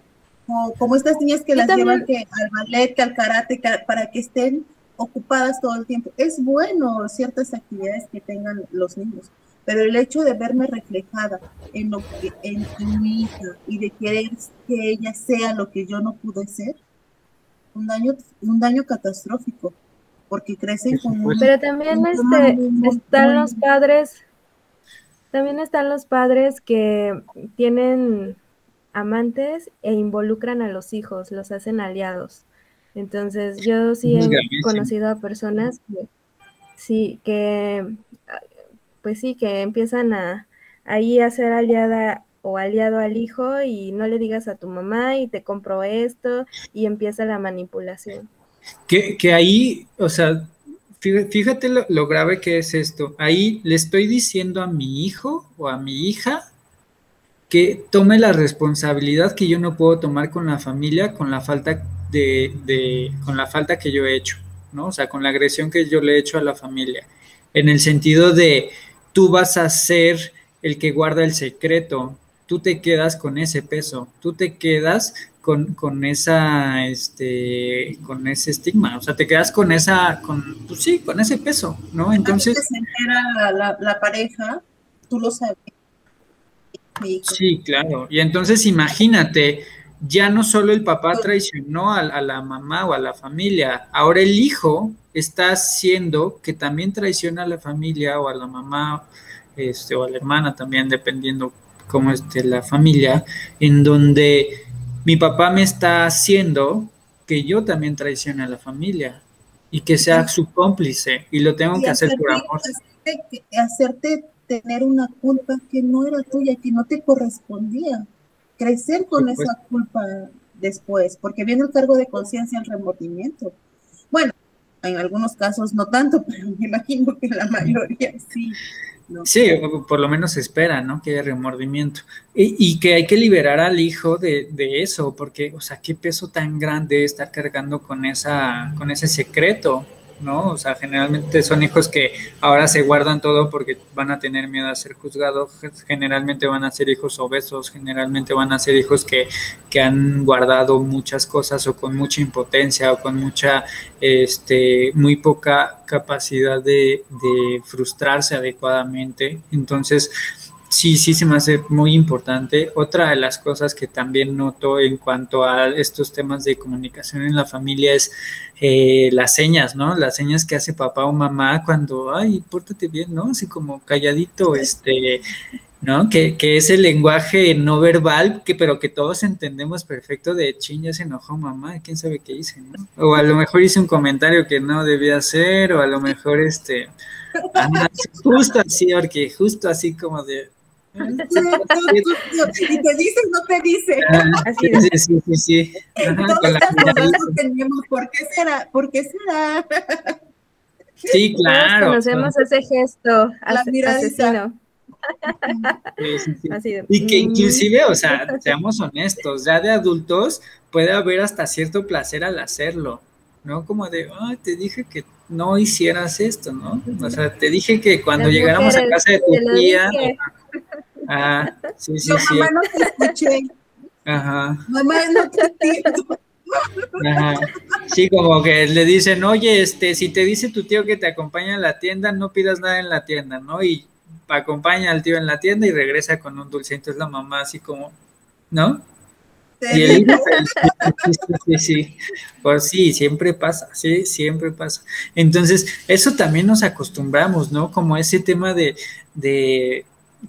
como, estas niñas que las llevan que al ballet, que al karate, para que estén ocupadas todo el tiempo. Es bueno ciertas actividades que tengan los niños, pero el hecho de verme reflejada en, lo que, en, mi hija y de querer que ella sea lo que yo no pude ser, un daño, un daño catastrófico, porque crecen con Pero también este, están los padres, también están los padres que tienen amantes e involucran a los hijos, los hacen aliados. Entonces, yo sí he conocido a personas que sí, que pues sí, que empiezan a ahí a ser aliada o aliado al hijo y no le digas a tu mamá y te compro esto y empieza la manipulación. Que, que ahí, o sea, fíjate lo, lo, grave que es esto. Ahí le estoy diciendo a mi hijo o a mi hija que tome la responsabilidad que yo no puedo tomar con la familia, con la falta de, de, con la falta que yo he hecho, ¿no? O sea, con la agresión que yo le he hecho a la familia. En el sentido de tú vas a ser el que guarda el secreto, tú te quedas con ese peso, tú te quedas con, con esa, este, con ese estigma, o sea, te quedas con esa, con, pues sí, con ese peso, ¿no? Entonces... Se entera la, la, pareja, tú lo sabes. Sí, claro. Y entonces imagínate, ya no solo el papá traicionó a, a, la mamá o a la familia, ahora el hijo está haciendo que también traiciona a la familia o a la mamá este, o a la hermana también, dependiendo cómo esté la familia, en donde mi papá me está haciendo que yo también traicione a la familia y que sea su cómplice y lo tengo que hacer por amor. Hacerte, hacerte tener una culpa que no era tuya, que no te correspondía. Crecer con esa culpa después, porque viene el cargo de conciencia, el remordimiento. Bueno, en algunos casos no tanto, pero me imagino que la mayoría sí. Sí, por lo menos se espera, ¿no? Que haya remordimiento. Y, que hay que liberar al hijo de, de, eso, porque, o sea, qué peso tan grande estar cargando con, esa, con ese secreto, ¿no? O sea, generalmente son hijos que ahora se guardan todo porque van a tener miedo a ser juzgados, generalmente van a ser hijos obesos, generalmente van a ser hijos que, que han guardado muchas cosas o con mucha impotencia o con mucha, este, muy poca capacidad de, de frustrarse adecuadamente. Entonces, Sí, sí, se me hace muy importante. Otra de las cosas que también noto en cuanto a estos temas de comunicación en la familia es eh, las señas, ¿no? Las señas que hace papá o mamá cuando, ay, pórtate bien, ¿no? Así como calladito, este, ¿no? Que, que es el lenguaje no verbal, que, pero que todos entendemos perfecto de ching, ya se enojó mamá, quién sabe qué hice, ¿no? O a lo mejor hice un comentario que no debía hacer, o a lo mejor este, justo así, porque justo así como de, y te dicen, no te dicen. Así es. Sí, sí, sí. ¿por qué será? ¿Por qué será? Sí, claro. Todos conocemos ese gesto asesino. Y que inclusive, o sea, seamos honestos, ya de adultos puede haber hasta cierto placer al hacerlo, ¿no? Como de, ay, te dije que no hicieras esto, ¿no? O sea, te dije que cuando llegáramos a casa de tu tía, Ah, sí, sí, sí. Mamá, no te escuché. Ajá. Mamá, no te entiendo. Ajá. Sí, como que le dicen, oye, este, si te dice tu tío que te acompaña a la tienda, no pidas nada en la tienda, ¿no? Y acompaña al tío en la tienda y regresa con un dulce. Entonces la mamá así como, ¿no? Sí. Y el sí, sí, sí, pues sí, siempre pasa, sí, siempre pasa. Entonces, eso también nos acostumbramos, ¿no? Como ese tema de, de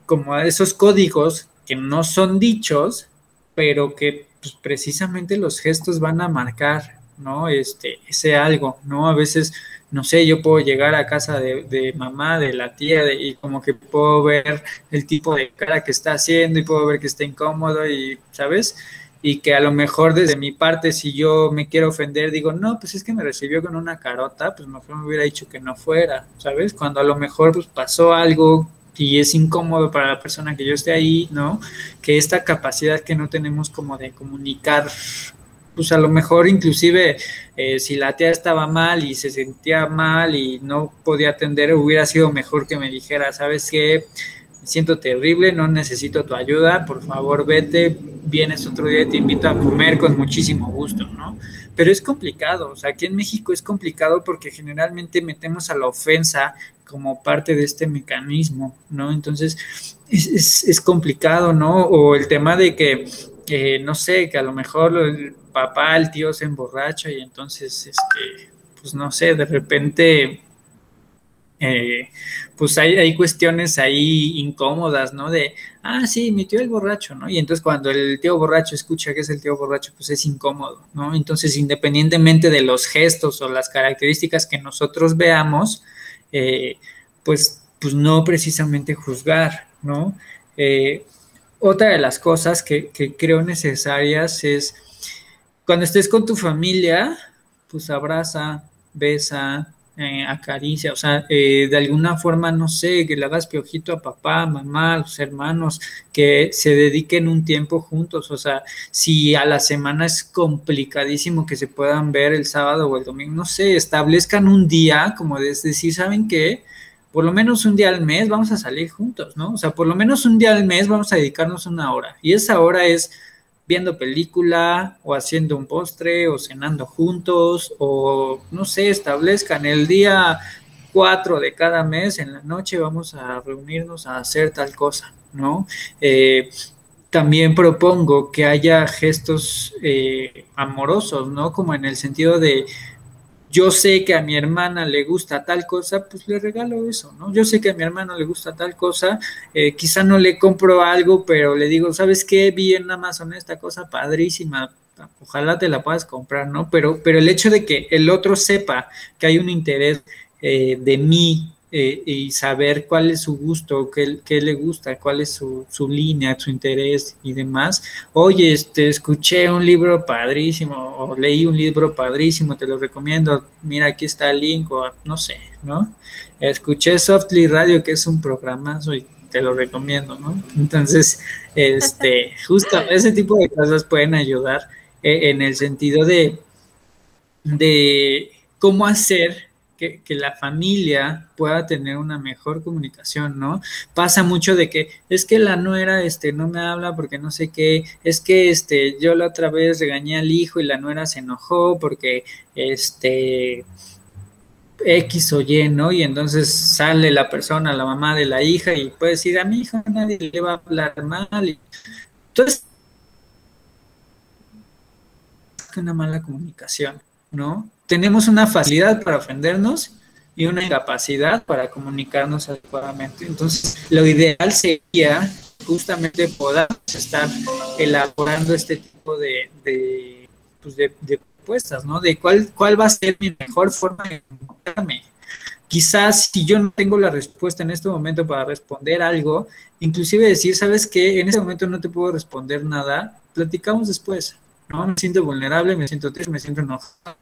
como esos códigos que no son dichos, pero que pues, precisamente los gestos van a marcar, ¿no? Este, ese algo, ¿no? A veces, no sé, yo puedo llegar a casa de, mamá, de la tía, y como que puedo ver el tipo de cara que está haciendo y puedo ver que está incómodo y, ¿sabes? Y que a lo mejor desde mi parte, si yo me quiero ofender, digo, no, pues es que me recibió con una carota, pues mejor me hubiera dicho que no fuera, ¿sabes? Cuando a lo mejor pues pasó algo y es incómodo para la persona que yo esté ahí, ¿no? Que esta capacidad que no tenemos como de comunicar, pues a lo mejor inclusive eh, si la tía estaba mal y se sentía mal y no podía atender, hubiera sido mejor que me dijera, ¿sabes qué? Me siento terrible, no necesito tu ayuda, por favor vete, vienes otro día y te invito a comer con muchísimo gusto, ¿no? Pero es complicado, o sea, aquí en México es complicado porque generalmente metemos a la ofensa como parte de este mecanismo, ¿no? Entonces, es, es, complicado, ¿no? O el tema de que no sé, que a lo mejor el papá, el tío se emborracha y entonces, este, pues no sé, de repente eh, pues hay, hay, cuestiones ahí incómodas, ¿no? De, ah, sí, mi tío es borracho, ¿no? Y entonces cuando el tío borracho escucha que es el tío borracho, pues es incómodo, ¿no? Entonces, independientemente de los gestos o las características que nosotros veamos, eh, pues, pues no precisamente juzgar, ¿no? Eh, otra de las cosas que, que creo necesarias es, cuando estés con tu familia, pues abraza, besa, eh, acaricia, o sea, eh, de alguna forma, no sé, que le hagas piojito a papá, mamá, a los hermanos, que se dediquen un tiempo juntos, o sea, si a la semana es complicadísimo que se puedan ver el sábado o el domingo, no sé, establezcan un día, como de decir, ¿saben qué? Por lo menos un día al mes vamos a salir juntos, ¿no? O sea, por lo menos un día al mes vamos a dedicarnos una hora. Y esa hora es viendo película o haciendo un postre o cenando juntos o no sé, establezcan el día 4 de cada mes en la noche vamos a reunirnos a hacer tal cosa, ¿no? Eh, también propongo que haya gestos eh, amorosos, ¿no? Como en el sentido de yo sé que a mi hermana le gusta tal cosa, pues le regalo eso, ¿no? Yo sé que a mi hermano le gusta tal cosa, eh, quizá no le compro algo, pero le digo, ¿sabes qué? Vi en Amazon esta cosa padrísima, ojalá te la puedas comprar, ¿no? Pero, pero el hecho de que el otro sepa que hay un interés eh, de mí eh, y saber cuál es su gusto, qué, qué le gusta, cuál es su, su, línea, su interés y demás. Oye, este, escuché un libro padrísimo o leí un libro padrísimo, te lo recomiendo. Mira, aquí está el link o no sé, ¿no? Escuché Softly Radio, que es un programa, y te lo recomiendo, ¿no? Entonces, este, justo ese tipo de cosas pueden ayudar eh, en el sentido de, de cómo hacer que, la familia pueda tener una mejor comunicación, ¿no? Pasa mucho de que es que la nuera este, no me habla porque no sé qué, es que este, yo la otra vez regañé al hijo y la nuera se enojó porque este X o Y, ¿no? Y entonces sale la persona, la mamá de la hija y puede decir, a mi hija nadie le va a hablar mal. Entonces, una mala comunicación, ¿no? Tenemos una facilidad para ofendernos y una incapacidad para comunicarnos adecuadamente. Entonces, lo ideal sería justamente poder estar elaborando este tipo de, de, pues de, propuestas, ¿no? De cuál, cuál va a ser mi mejor forma de comunicarme. Quizás si yo no tengo la respuesta en este momento para responder algo, inclusive decir, ¿sabes qué? En este momento no te puedo responder nada, platicamos después, ¿no? Me siento vulnerable, me siento triste, me siento enojado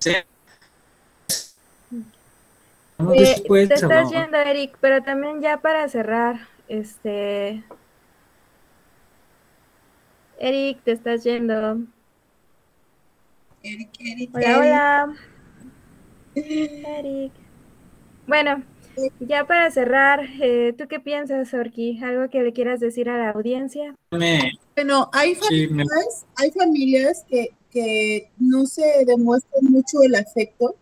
te estás yendo, Eric, pero también ya para cerrar, este... Eric, te estás yendo. Eric, Eric, hola, hola. Eric. Bueno, ya para cerrar, eh, ¿tú qué piensas, Orki? ¿Algo que le quieras decir a la audiencia? Bueno, hay familias, hay familias que que no se demuestra mucho el afecto.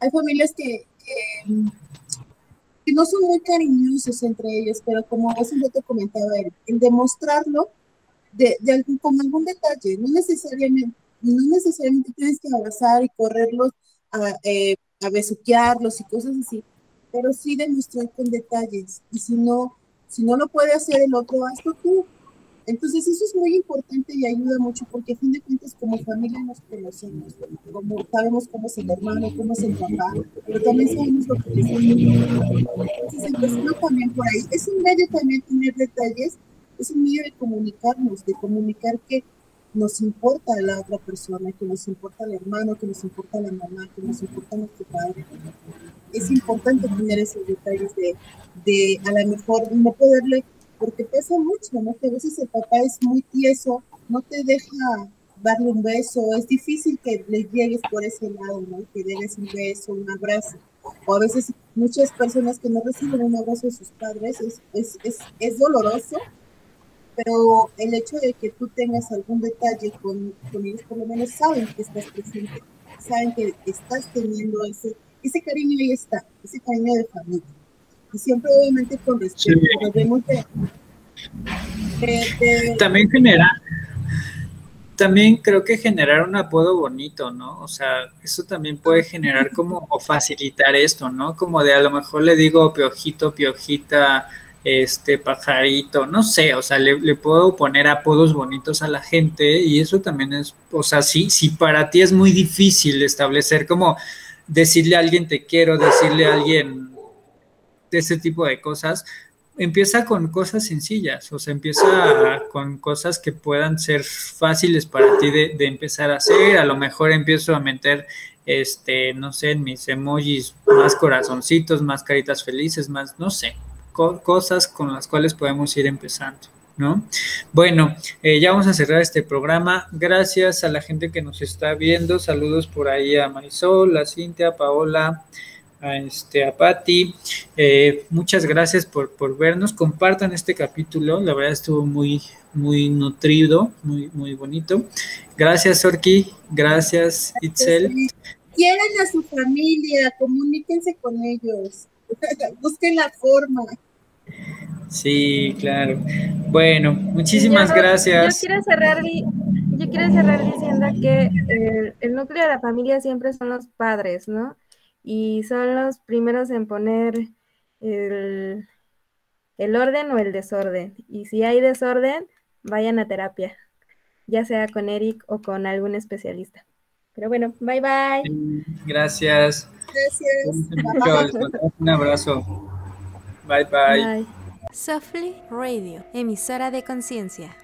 Hay familias que, que, no son muy cariñosos entre ellos, pero como hace te comentaba, el, demostrarlo de, de algún, con algún detalle, no necesariamente, no necesariamente tienes que abrazar y correrlos a, eh, a besuquearlos y cosas así, pero sí demostrar con detalles. Y si no, si no lo puede hacer el otro, hazlo tú. Entonces eso es muy importante y ayuda mucho porque a fin de cuentas como familia nos conocemos, como sabemos cómo es el hermano, cómo es el papá, pero también sabemos lo que es el niño. Entonces empezando también por ahí. Es un medio también tener detalles, es un medio de comunicarnos, de comunicar que nos importa a la otra persona, que nos importa el hermano, que nos importa la mamá, que nos importa nuestro padre. Es importante tener esos detalles de, de a lo mejor no poderle porque pesa mucho, ¿no? Que a veces el papá es muy tieso, no te deja darle un beso, es difícil que le llegues por ese lado, ¿no? Que des un beso, un abrazo. O a veces muchas personas que no reciben un abrazo de sus padres es, es, es, es doloroso, pero el hecho de que tú tengas algún detalle con, con, ellos, por lo menos saben que estás presente, saben que estás teniendo ese, ese cariño ahí está, ese cariño de familia siempre obviamente con respeto. También genera, también creo que generar un apodo bonito, ¿no? O sea, eso también puede generar como o facilitar esto, ¿no? Como de a lo mejor le digo piojito, piojita, este pajarito, no sé, o sea, le, puedo poner apodos bonitos a la gente y eso también es, o sea, sí, si para ti es muy difícil establecer como decirle a alguien te quiero, decirle a alguien de ese tipo de cosas, empieza con cosas sencillas, o sea, empieza con cosas que puedan ser fáciles para ti de, empezar a hacer, a lo mejor empiezo a meter, este, no sé, mis emojis más corazoncitos, más caritas felices, más, no sé, cosas con las cuales podemos ir empezando. ¿No? Bueno, eh, ya vamos a cerrar este programa. Gracias a la gente que nos está viendo. Saludos por ahí a Marisol, a Cintia, a Paola, a, este, a Patti. Eh, muchas gracias por, por, vernos. Compartan este capítulo. La verdad estuvo muy, muy nutrido, muy, muy bonito. Gracias, Orki. Gracias, Itzel. Quieran a su familia, comuníquense con ellos. Busquen la forma. Sí, claro. Bueno, muchísimas gracias. Yo quiero cerrar, yo quiero cerrar diciendo que el, el núcleo de la familia siempre son los padres, ¿no? Y son los primeros en poner el, orden o el desorden. Y si hay desorden, vayan a terapia, ya sea con Eric o con algún especialista. Pero bueno, bye bye. Gracias. Gracias. Un abrazo. Bye bye. bye. Softly Radio, emisora de conciencia.